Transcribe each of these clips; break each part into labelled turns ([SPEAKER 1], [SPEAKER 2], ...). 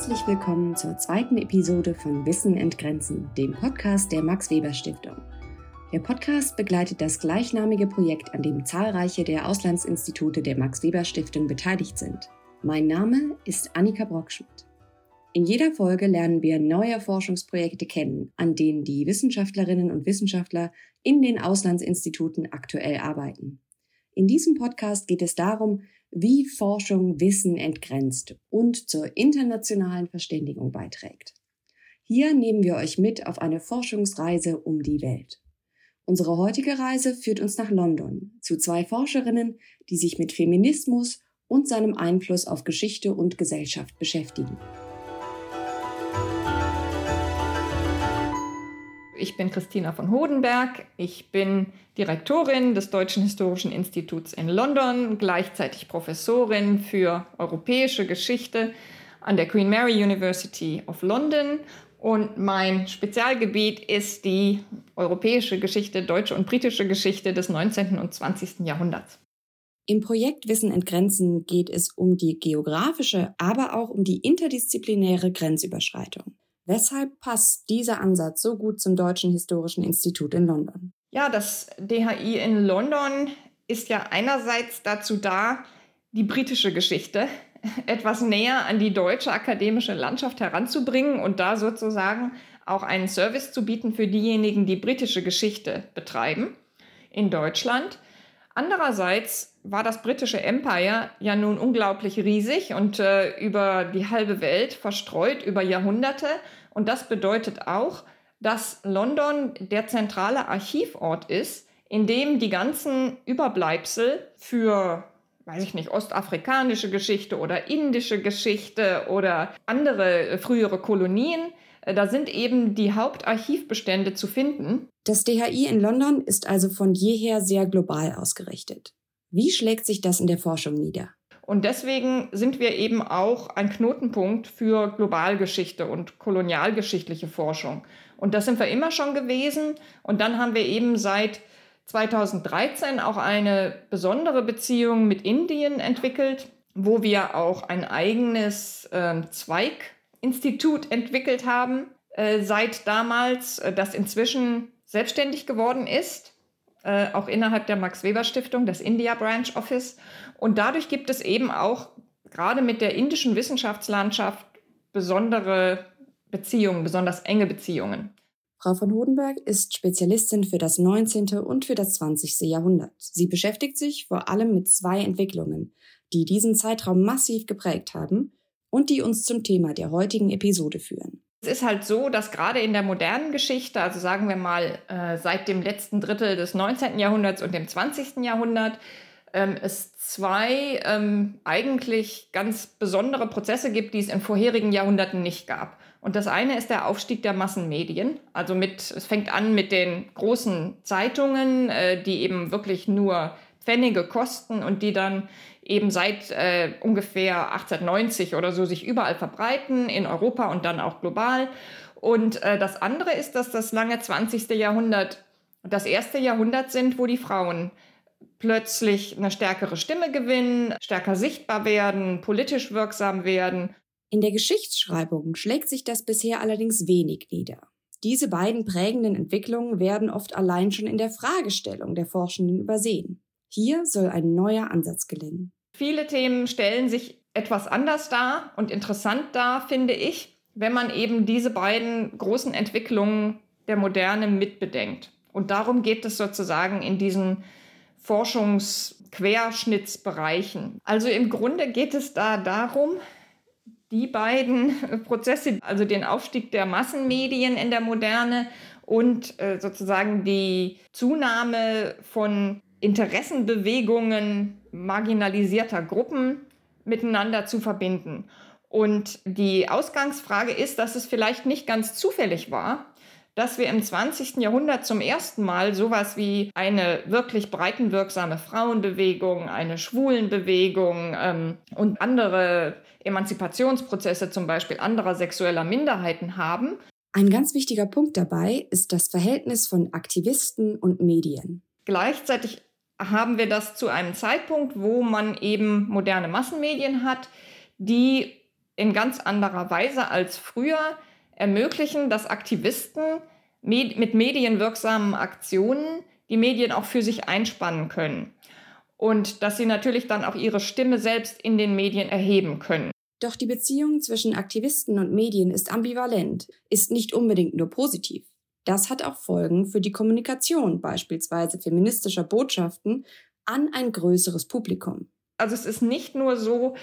[SPEAKER 1] Herzlich willkommen zur zweiten Episode von Wissen entgrenzen, dem Podcast der Max Weber Stiftung. Der Podcast begleitet das gleichnamige Projekt, an dem zahlreiche der Auslandsinstitute der Max Weber Stiftung beteiligt sind. Mein Name ist Annika Brockschmidt. In jeder Folge lernen wir neue Forschungsprojekte kennen, an denen die Wissenschaftlerinnen und Wissenschaftler in den Auslandsinstituten aktuell arbeiten. In diesem Podcast geht es darum, wie Forschung Wissen entgrenzt und zur internationalen Verständigung beiträgt. Hier nehmen wir euch mit auf eine Forschungsreise um die Welt. Unsere heutige Reise führt uns nach London zu zwei Forscherinnen, die sich mit Feminismus und seinem Einfluss auf Geschichte und Gesellschaft beschäftigen.
[SPEAKER 2] Ich bin Christina von Hodenberg. Ich bin Direktorin des Deutschen Historischen Instituts in London, gleichzeitig Professorin für europäische Geschichte an der Queen Mary University of London. Und mein Spezialgebiet ist die europäische Geschichte, deutsche und britische Geschichte des 19. und 20. Jahrhunderts.
[SPEAKER 1] Im Projekt Wissen entgrenzen geht es um die geografische, aber auch um die interdisziplinäre Grenzüberschreitung. Weshalb passt dieser Ansatz so gut zum Deutschen Historischen Institut in London?
[SPEAKER 2] Ja, das DHI in London ist ja einerseits dazu da, die britische Geschichte etwas näher an die deutsche akademische Landschaft heranzubringen und da sozusagen auch einen Service zu bieten für diejenigen, die britische Geschichte betreiben in Deutschland. Andererseits war das britische Empire ja nun unglaublich riesig und äh, über die halbe Welt verstreut über Jahrhunderte. Und das bedeutet auch, dass London der zentrale Archivort ist, in dem die ganzen Überbleibsel für, weiß ich nicht, ostafrikanische Geschichte oder indische Geschichte oder andere äh, frühere Kolonien, äh, da sind eben die Hauptarchivbestände zu finden.
[SPEAKER 1] Das DHI in London ist also von jeher sehr global ausgerichtet. Wie schlägt sich das in der Forschung nieder?
[SPEAKER 2] Und deswegen sind wir eben auch ein Knotenpunkt für Globalgeschichte und kolonialgeschichtliche Forschung. Und das sind wir immer schon gewesen. Und dann haben wir eben seit 2013 auch eine besondere Beziehung mit Indien entwickelt, wo wir auch ein eigenes äh, Zweiginstitut entwickelt haben, äh, seit damals, äh, das inzwischen selbstständig geworden ist äh, auch innerhalb der Max Weber Stiftung, das India Branch Office. Und dadurch gibt es eben auch gerade mit der indischen Wissenschaftslandschaft besondere Beziehungen, besonders enge Beziehungen.
[SPEAKER 1] Frau von Hodenberg ist Spezialistin für das 19. und für das 20. Jahrhundert. Sie beschäftigt sich vor allem mit zwei Entwicklungen, die diesen Zeitraum massiv geprägt haben und die uns zum Thema der heutigen Episode führen.
[SPEAKER 2] Es ist halt so, dass gerade in der modernen Geschichte, also sagen wir mal äh, seit dem letzten Drittel des 19. Jahrhunderts und dem 20. Jahrhundert, ähm, es zwei ähm, eigentlich ganz besondere Prozesse gibt, die es in vorherigen Jahrhunderten nicht gab. Und das eine ist der Aufstieg der Massenmedien. Also mit, es fängt an mit den großen Zeitungen, äh, die eben wirklich nur Pfennige kosten und die dann eben seit äh, ungefähr 1890 oder so sich überall verbreiten, in Europa und dann auch global. Und äh, das andere ist, dass das lange 20. Jahrhundert das erste Jahrhundert sind, wo die Frauen plötzlich eine stärkere Stimme gewinnen, stärker sichtbar werden, politisch wirksam werden.
[SPEAKER 1] In der Geschichtsschreibung schlägt sich das bisher allerdings wenig nieder. Diese beiden prägenden Entwicklungen werden oft allein schon in der Fragestellung der Forschenden übersehen. Hier soll ein neuer Ansatz gelingen.
[SPEAKER 2] Viele Themen stellen sich etwas anders dar und interessant dar, finde ich, wenn man eben diese beiden großen Entwicklungen der Moderne mitbedenkt. Und darum geht es sozusagen in diesen Forschungsquerschnittsbereichen. Also im Grunde geht es da darum, die beiden Prozesse, also den Aufstieg der Massenmedien in der Moderne und äh, sozusagen die Zunahme von Interessenbewegungen marginalisierter Gruppen miteinander zu verbinden. Und die Ausgangsfrage ist, dass es vielleicht nicht ganz zufällig war, dass wir im 20. Jahrhundert zum ersten Mal sowas wie eine wirklich breitenwirksame Frauenbewegung, eine Schwulenbewegung ähm, und andere Emanzipationsprozesse, zum Beispiel anderer sexueller Minderheiten haben.
[SPEAKER 1] Ein ganz wichtiger Punkt dabei ist das Verhältnis von Aktivisten und Medien.
[SPEAKER 2] Gleichzeitig haben wir das zu einem Zeitpunkt, wo man eben moderne Massenmedien hat, die in ganz anderer Weise als früher ermöglichen, dass Aktivisten mit medienwirksamen Aktionen die Medien auch für sich einspannen können. Und dass sie natürlich dann auch ihre Stimme selbst in den Medien erheben können.
[SPEAKER 1] Doch die Beziehung zwischen Aktivisten und Medien ist ambivalent, ist nicht unbedingt nur positiv. Das hat auch Folgen für die Kommunikation beispielsweise feministischer Botschaften an ein größeres Publikum.
[SPEAKER 2] Also es ist nicht nur so,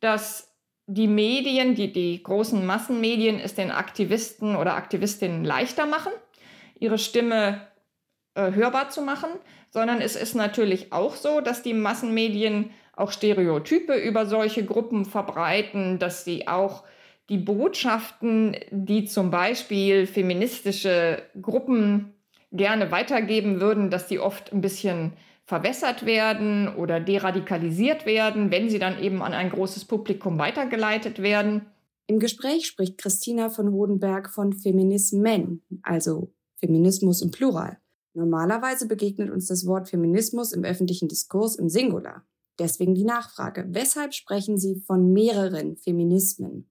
[SPEAKER 2] dass die Medien, die, die großen Massenmedien es den Aktivisten oder Aktivistinnen leichter machen, ihre Stimme äh, hörbar zu machen, sondern es ist natürlich auch so, dass die Massenmedien auch Stereotype über solche Gruppen verbreiten, dass sie auch die Botschaften, die zum Beispiel feministische Gruppen gerne weitergeben würden, dass die oft ein bisschen verwässert werden oder deradikalisiert werden, wenn sie dann eben an ein großes Publikum weitergeleitet werden.
[SPEAKER 1] Im Gespräch spricht Christina von Hodenberg von Feminismen, also Feminismus im Plural. Normalerweise begegnet uns das Wort Feminismus im öffentlichen Diskurs im Singular. Deswegen die Nachfrage, weshalb sprechen Sie von mehreren Feminismen?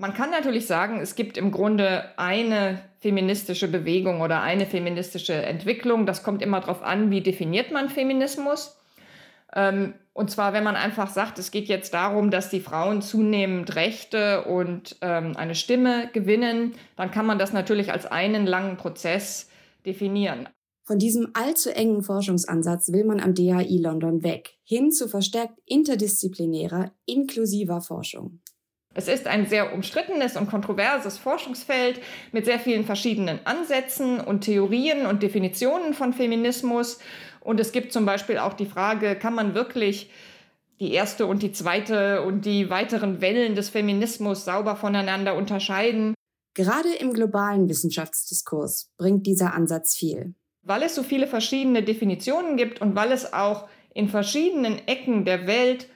[SPEAKER 2] Man kann natürlich sagen, es gibt im Grunde eine feministische Bewegung oder eine feministische Entwicklung. Das kommt immer darauf an, wie definiert man Feminismus. Ähm, und zwar, wenn man einfach sagt, es geht jetzt darum, dass die Frauen zunehmend Rechte und ähm, eine Stimme gewinnen, dann kann man das natürlich als einen langen Prozess definieren.
[SPEAKER 1] Von diesem allzu engen Forschungsansatz will man am DHI London weg, hin zu verstärkt interdisziplinärer, inklusiver Forschung.
[SPEAKER 2] Es ist ein sehr umstrittenes und kontroverses Forschungsfeld mit sehr vielen verschiedenen Ansätzen und Theorien und Definitionen von Feminismus. Und es gibt zum Beispiel auch die Frage, kann man wirklich die erste und die zweite und die weiteren Wellen des Feminismus sauber voneinander unterscheiden?
[SPEAKER 1] Gerade im globalen Wissenschaftsdiskurs bringt dieser Ansatz viel.
[SPEAKER 2] Weil es so viele verschiedene Definitionen gibt und weil es auch in verschiedenen Ecken der Welt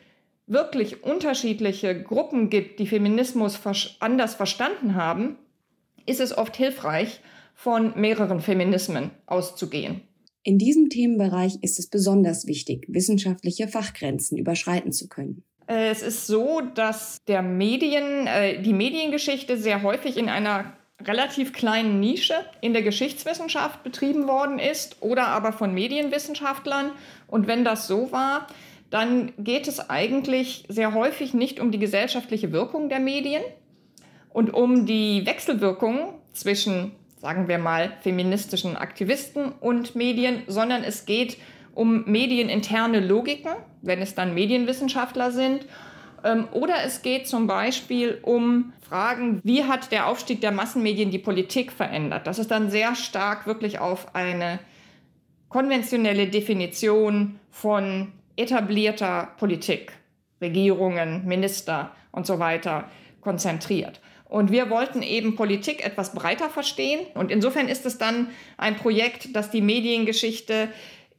[SPEAKER 2] wirklich unterschiedliche Gruppen gibt, die Feminismus anders verstanden haben, ist es oft hilfreich, von mehreren Feminismen auszugehen.
[SPEAKER 1] In diesem Themenbereich ist es besonders wichtig, wissenschaftliche Fachgrenzen überschreiten zu können.
[SPEAKER 2] Es ist so, dass der Medien, äh, die Mediengeschichte sehr häufig in einer relativ kleinen Nische in der Geschichtswissenschaft betrieben worden ist oder aber von Medienwissenschaftlern. Und wenn das so war, dann geht es eigentlich sehr häufig nicht um die gesellschaftliche Wirkung der Medien und um die Wechselwirkung zwischen, sagen wir mal, feministischen Aktivisten und Medien, sondern es geht um medieninterne Logiken, wenn es dann Medienwissenschaftler sind ähm, oder es geht zum Beispiel um Fragen, wie hat der Aufstieg der Massenmedien die Politik verändert? Das ist dann sehr stark wirklich auf eine konventionelle Definition von etablierter Politik, Regierungen, Minister und so weiter konzentriert. Und wir wollten eben Politik etwas breiter verstehen. Und insofern ist es dann ein Projekt, das die Mediengeschichte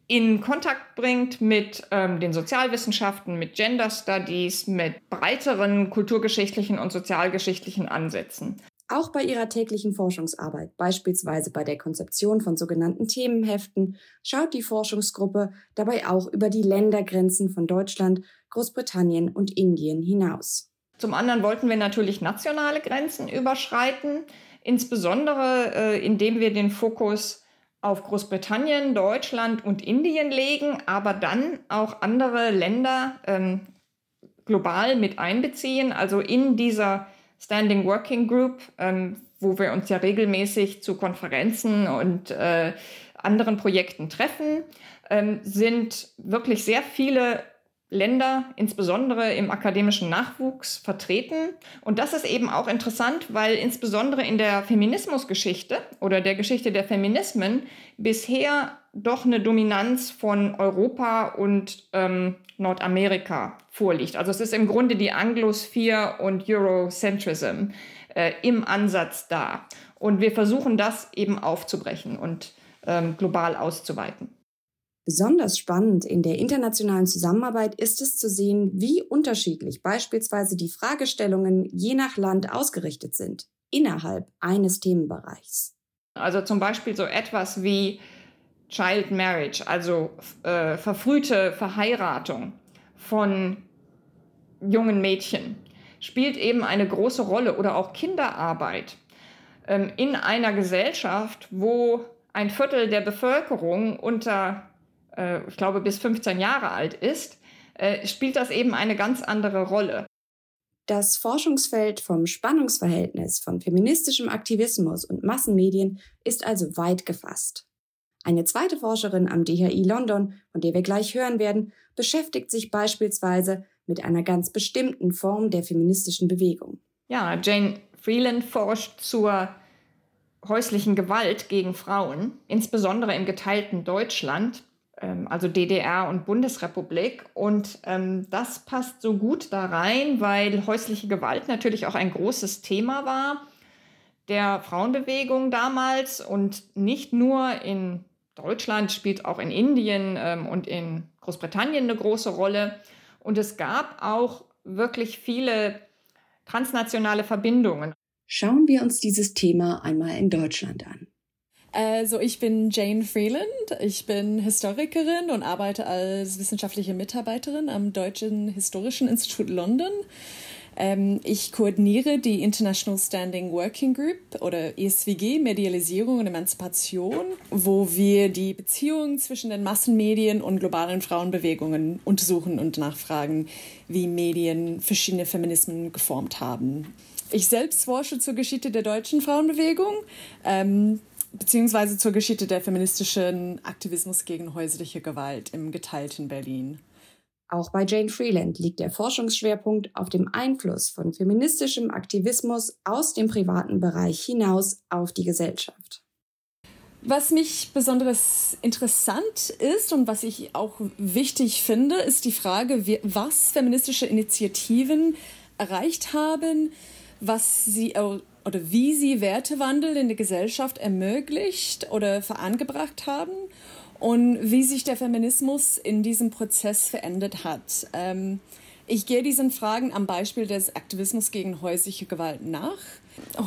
[SPEAKER 2] in Kontakt bringt mit ähm, den Sozialwissenschaften, mit Gender Studies, mit breiteren kulturgeschichtlichen und sozialgeschichtlichen Ansätzen.
[SPEAKER 1] Auch bei ihrer täglichen Forschungsarbeit, beispielsweise bei der Konzeption von sogenannten Themenheften, schaut die Forschungsgruppe dabei auch über die Ländergrenzen von Deutschland, Großbritannien und Indien hinaus.
[SPEAKER 2] Zum anderen wollten wir natürlich nationale Grenzen überschreiten, insbesondere äh, indem wir den Fokus auf Großbritannien, Deutschland und Indien legen, aber dann auch andere Länder ähm, global mit einbeziehen, also in dieser Standing Working Group, ähm, wo wir uns ja regelmäßig zu Konferenzen und äh, anderen Projekten treffen, ähm, sind wirklich sehr viele Länder, insbesondere im akademischen Nachwuchs, vertreten. Und das ist eben auch interessant, weil insbesondere in der Feminismusgeschichte oder der Geschichte der Feminismen bisher doch eine Dominanz von Europa und ähm, Nordamerika vorliegt. Also es ist im Grunde die Anglosphere und Eurocentrism äh, im Ansatz da. Und wir versuchen das eben aufzubrechen und ähm, global auszuweiten.
[SPEAKER 1] Besonders spannend in der internationalen Zusammenarbeit ist es zu sehen, wie unterschiedlich beispielsweise die Fragestellungen je nach Land ausgerichtet sind, innerhalb eines Themenbereichs.
[SPEAKER 2] Also zum Beispiel so etwas wie Child Marriage, also äh, verfrühte Verheiratung von jungen Mädchen, spielt eben eine große Rolle oder auch Kinderarbeit ähm, in einer Gesellschaft, wo ein Viertel der Bevölkerung unter, äh, ich glaube, bis 15 Jahre alt ist, äh, spielt das eben eine ganz andere Rolle.
[SPEAKER 1] Das Forschungsfeld vom Spannungsverhältnis von feministischem Aktivismus und Massenmedien ist also weit gefasst. Eine zweite Forscherin am DHI London, von der wir gleich hören werden, beschäftigt sich beispielsweise mit einer ganz bestimmten Form der feministischen Bewegung.
[SPEAKER 2] Ja, Jane Freeland forscht zur häuslichen Gewalt gegen Frauen, insbesondere im geteilten Deutschland, also DDR und Bundesrepublik. Und ähm, das passt so gut da rein, weil häusliche Gewalt natürlich auch ein großes Thema war der Frauenbewegung damals und nicht nur in Deutschland, spielt auch in Indien ähm, und in Großbritannien eine große Rolle. Und es gab auch wirklich viele transnationale Verbindungen.
[SPEAKER 1] Schauen wir uns dieses Thema einmal in Deutschland an.
[SPEAKER 3] Also ich bin Jane Freeland, ich bin Historikerin und arbeite als wissenschaftliche Mitarbeiterin am Deutschen Historischen Institut London. Ähm, ich koordiniere die International Standing Working Group oder ESWG Medialisierung und Emanzipation, wo wir die Beziehungen zwischen den Massenmedien und globalen Frauenbewegungen untersuchen und nachfragen, wie Medien verschiedene Feminismen geformt haben. Ich selbst forsche zur Geschichte der deutschen Frauenbewegung. Ähm, beziehungsweise zur Geschichte der feministischen Aktivismus gegen häusliche Gewalt im geteilten Berlin.
[SPEAKER 1] Auch bei Jane Freeland liegt der Forschungsschwerpunkt auf dem Einfluss von feministischem Aktivismus aus dem privaten Bereich hinaus auf die Gesellschaft.
[SPEAKER 3] Was mich besonders interessant ist und was ich auch wichtig finde, ist die Frage, was feministische Initiativen erreicht haben, was sie oder wie sie Wertewandel in der Gesellschaft ermöglicht oder vorangebracht haben und wie sich der Feminismus in diesem Prozess verändert hat. Ähm, ich gehe diesen Fragen am Beispiel des Aktivismus gegen häusliche Gewalt nach.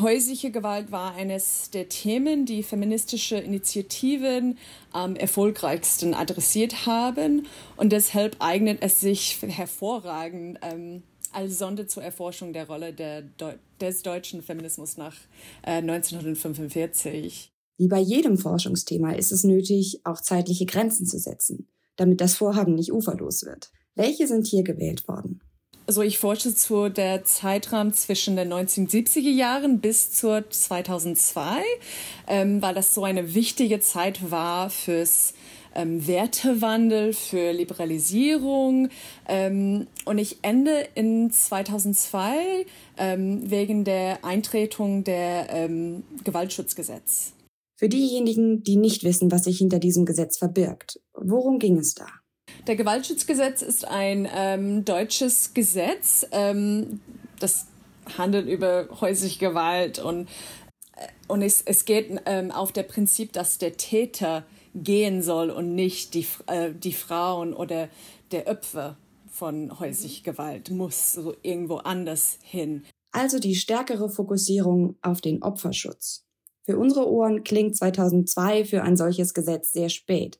[SPEAKER 3] Häusliche Gewalt war eines der Themen, die feministische Initiativen am erfolgreichsten adressiert haben und deshalb eignet es sich hervorragend ähm, als Sonde zur Erforschung der Rolle der Deu des deutschen Feminismus nach äh, 1945.
[SPEAKER 1] Wie bei jedem Forschungsthema ist es nötig, auch zeitliche Grenzen zu setzen, damit das Vorhaben nicht uferlos wird. Welche sind hier gewählt worden?
[SPEAKER 3] Also ich forsche zu der Zeitraum zwischen den 1970er Jahren bis zur 2002, ähm, weil das so eine wichtige Zeit war fürs ähm, Wertewandel, für Liberalisierung. Ähm, und ich ende in 2002 ähm, wegen der Eintretung der ähm, Gewaltschutzgesetz.
[SPEAKER 1] Für diejenigen, die nicht wissen, was sich hinter diesem Gesetz verbirgt, worum ging es da?
[SPEAKER 3] Der Gewaltschutzgesetz ist ein ähm, deutsches Gesetz, ähm, das handelt über häusliche Gewalt und, äh, und es, es geht ähm, auf der Prinzip, dass der Täter gehen soll und nicht die, äh, die Frauen oder der Opfer von häuslicher Gewalt muss so irgendwo anders hin.
[SPEAKER 1] Also die stärkere Fokussierung auf den Opferschutz. Für unsere Ohren klingt 2002 für ein solches Gesetz sehr spät.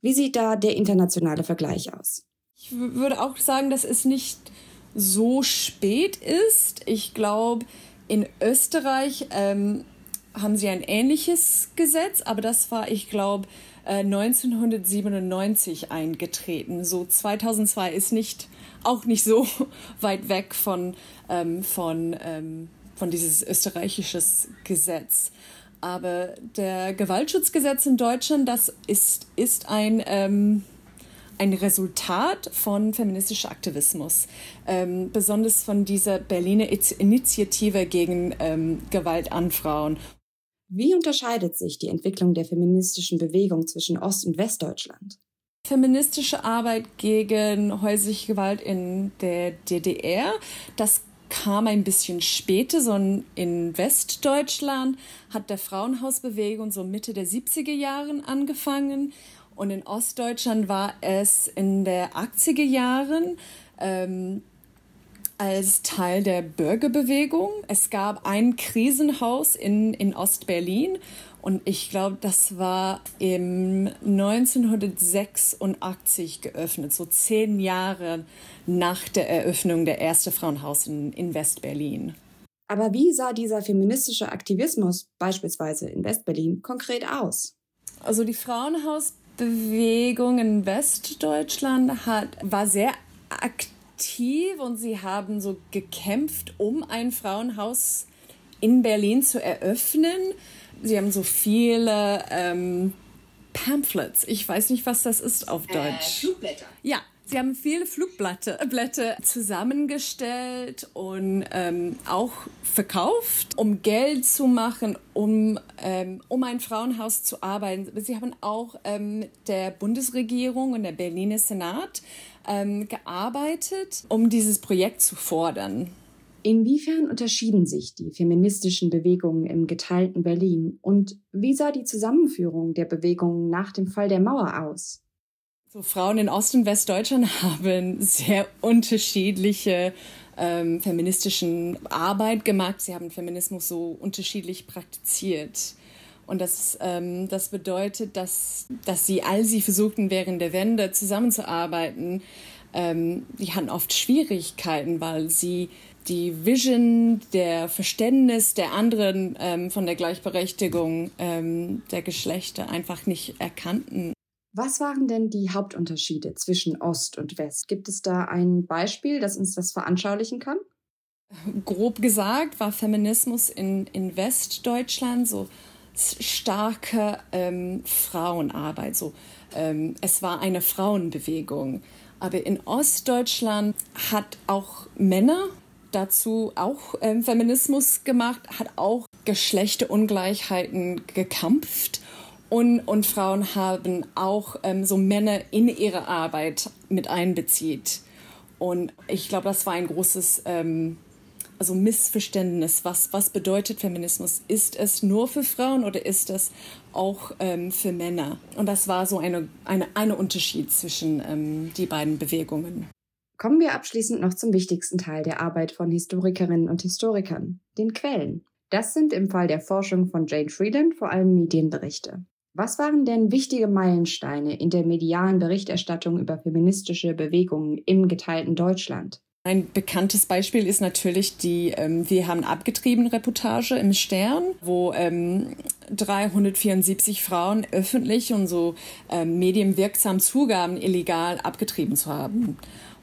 [SPEAKER 1] Wie sieht da der internationale Vergleich aus?
[SPEAKER 3] Ich würde auch sagen, dass es nicht so spät ist. Ich glaube, in Österreich ähm, haben sie ein ähnliches Gesetz, aber das war, ich glaube, 1997 äh, eingetreten. So 2002 ist nicht auch nicht so weit weg von ähm, von ähm, von dieses österreichisches Gesetz. Aber der Gewaltschutzgesetz in Deutschland, das ist, ist ein, ähm, ein Resultat von feministischem Aktivismus, ähm, besonders von dieser Berliner Initiative gegen ähm, Gewalt an Frauen.
[SPEAKER 1] Wie unterscheidet sich die Entwicklung der feministischen Bewegung zwischen Ost- und Westdeutschland?
[SPEAKER 3] Feministische Arbeit gegen häusliche Gewalt in der DDR, das kam ein bisschen später, so in Westdeutschland hat der Frauenhausbewegung so Mitte der 70er Jahren angefangen und in Ostdeutschland war es in der 80er Jahren. Ähm, als Teil der Bürgerbewegung. Es gab ein Krisenhaus in, in Ostberlin und ich glaube, das war im 1986 geöffnet, so zehn Jahre nach der Eröffnung der ersten Frauenhaus in, in Westberlin.
[SPEAKER 1] Aber wie sah dieser feministische Aktivismus beispielsweise in Westberlin konkret aus?
[SPEAKER 3] Also die Frauenhausbewegung in Westdeutschland hat, war sehr aktiv und sie haben so gekämpft, um ein Frauenhaus in Berlin zu eröffnen. Sie haben so viele ähm, Pamphlets. Ich weiß nicht, was das ist auf äh, Deutsch.
[SPEAKER 1] Äh, Flugblätter.
[SPEAKER 3] Ja, Sie haben viele Flugblätter Blätter zusammengestellt und ähm, auch verkauft, um Geld zu machen, um, ähm, um ein Frauenhaus zu arbeiten. Sie haben auch ähm, der Bundesregierung und der Berliner Senat ähm, gearbeitet, um dieses Projekt zu fordern.
[SPEAKER 1] Inwiefern unterschieden sich die feministischen Bewegungen im geteilten Berlin und wie sah die Zusammenführung der Bewegungen nach dem Fall der Mauer aus?
[SPEAKER 3] So, Frauen in Ost- und Westdeutschland haben sehr unterschiedliche ähm, feministischen Arbeit gemacht. Sie haben Feminismus so unterschiedlich praktiziert. Und das, ähm, das bedeutet, dass, dass sie, als sie versuchten, während der Wende zusammenzuarbeiten, ähm, die hatten oft Schwierigkeiten, weil sie die Vision, der Verständnis der anderen ähm, von der Gleichberechtigung ähm, der Geschlechter einfach nicht erkannten.
[SPEAKER 1] Was waren denn die Hauptunterschiede zwischen Ost und West? Gibt es da ein Beispiel, das uns das veranschaulichen kann?
[SPEAKER 3] Grob gesagt war Feminismus in, in Westdeutschland so starke ähm, Frauenarbeit. So, ähm, es war eine Frauenbewegung. Aber in Ostdeutschland hat auch Männer dazu auch ähm, Feminismus gemacht, hat auch Geschlechterungleichheiten gekämpft und, und Frauen haben auch ähm, so Männer in ihre Arbeit mit einbezieht. Und ich glaube, das war ein großes ähm, also Missverständnis. Was, was bedeutet Feminismus? Ist es nur für Frauen oder ist es auch ähm, für Männer? Und das war so ein eine, eine Unterschied zwischen ähm, die beiden Bewegungen.
[SPEAKER 1] Kommen wir abschließend noch zum wichtigsten Teil der Arbeit von Historikerinnen und Historikern, den Quellen. Das sind im Fall der Forschung von Jane Freeland vor allem Medienberichte. Was waren denn wichtige Meilensteine in der medialen Berichterstattung über feministische Bewegungen im geteilten Deutschland?
[SPEAKER 3] Ein bekanntes Beispiel ist natürlich die ähm, Wir haben abgetrieben Reportage im Stern, wo ähm, 374 Frauen öffentlich und so ähm, medienwirksam zugaben, illegal abgetrieben zu haben.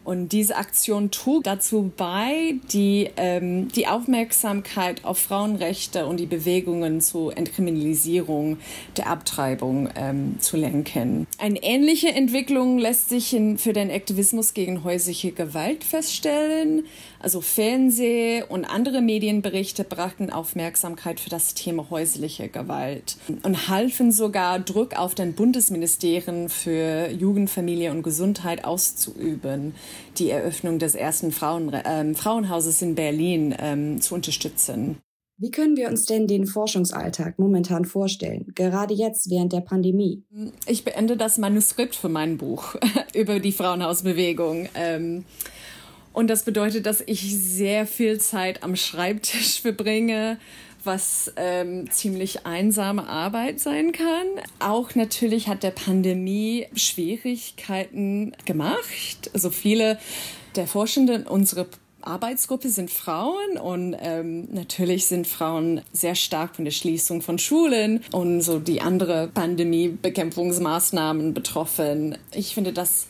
[SPEAKER 3] Und diese Aktion trug dazu bei, die, ähm, die Aufmerksamkeit auf Frauenrechte und die Bewegungen zur Entkriminalisierung der Abtreibung ähm, zu lenken. Eine ähnliche Entwicklung lässt sich in, für den Aktivismus gegen häusliche Gewalt feststellen. Also Fernseh und andere Medienberichte brachten Aufmerksamkeit für das Thema häusliche Gewalt und halfen sogar Druck auf den Bundesministerien für Jugend, Familie und Gesundheit auszuüben, die Eröffnung des ersten Frauen, äh, Frauenhauses in Berlin ähm, zu unterstützen.
[SPEAKER 1] Wie können wir uns denn den Forschungsalltag momentan vorstellen, gerade jetzt während der Pandemie?
[SPEAKER 3] Ich beende das Manuskript für mein Buch über die Frauenhausbewegung. Ähm, und das bedeutet, dass ich sehr viel Zeit am Schreibtisch verbringe, was ähm, ziemlich einsame Arbeit sein kann. Auch natürlich hat der Pandemie Schwierigkeiten gemacht. Also viele der Forschenden unserer Arbeitsgruppe sind Frauen und ähm, natürlich sind Frauen sehr stark von der Schließung von Schulen und so die andere Pandemiebekämpfungsmaßnahmen betroffen. Ich finde das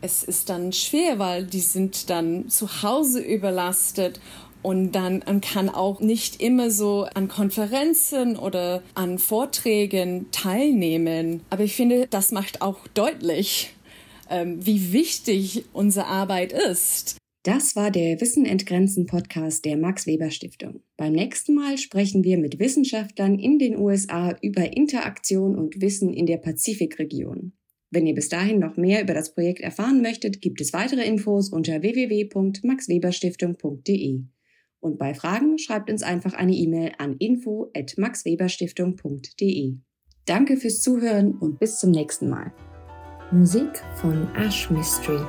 [SPEAKER 3] es ist dann schwer, weil die sind dann zu Hause überlastet und dann man kann auch nicht immer so an Konferenzen oder an Vorträgen teilnehmen. Aber ich finde, das macht auch deutlich, ähm, wie wichtig unsere Arbeit ist.
[SPEAKER 1] Das war der Wissen entgrenzen Podcast der Max Weber Stiftung. Beim nächsten Mal sprechen wir mit Wissenschaftlern in den USA über Interaktion und Wissen in der Pazifikregion. Wenn ihr bis dahin noch mehr über das Projekt erfahren möchtet, gibt es weitere Infos unter www.maxweberstiftung.de. Und bei Fragen schreibt uns einfach eine E-Mail an info@maxweberstiftung.de. Danke fürs Zuhören und bis zum nächsten Mal. Musik von Ash Mystery.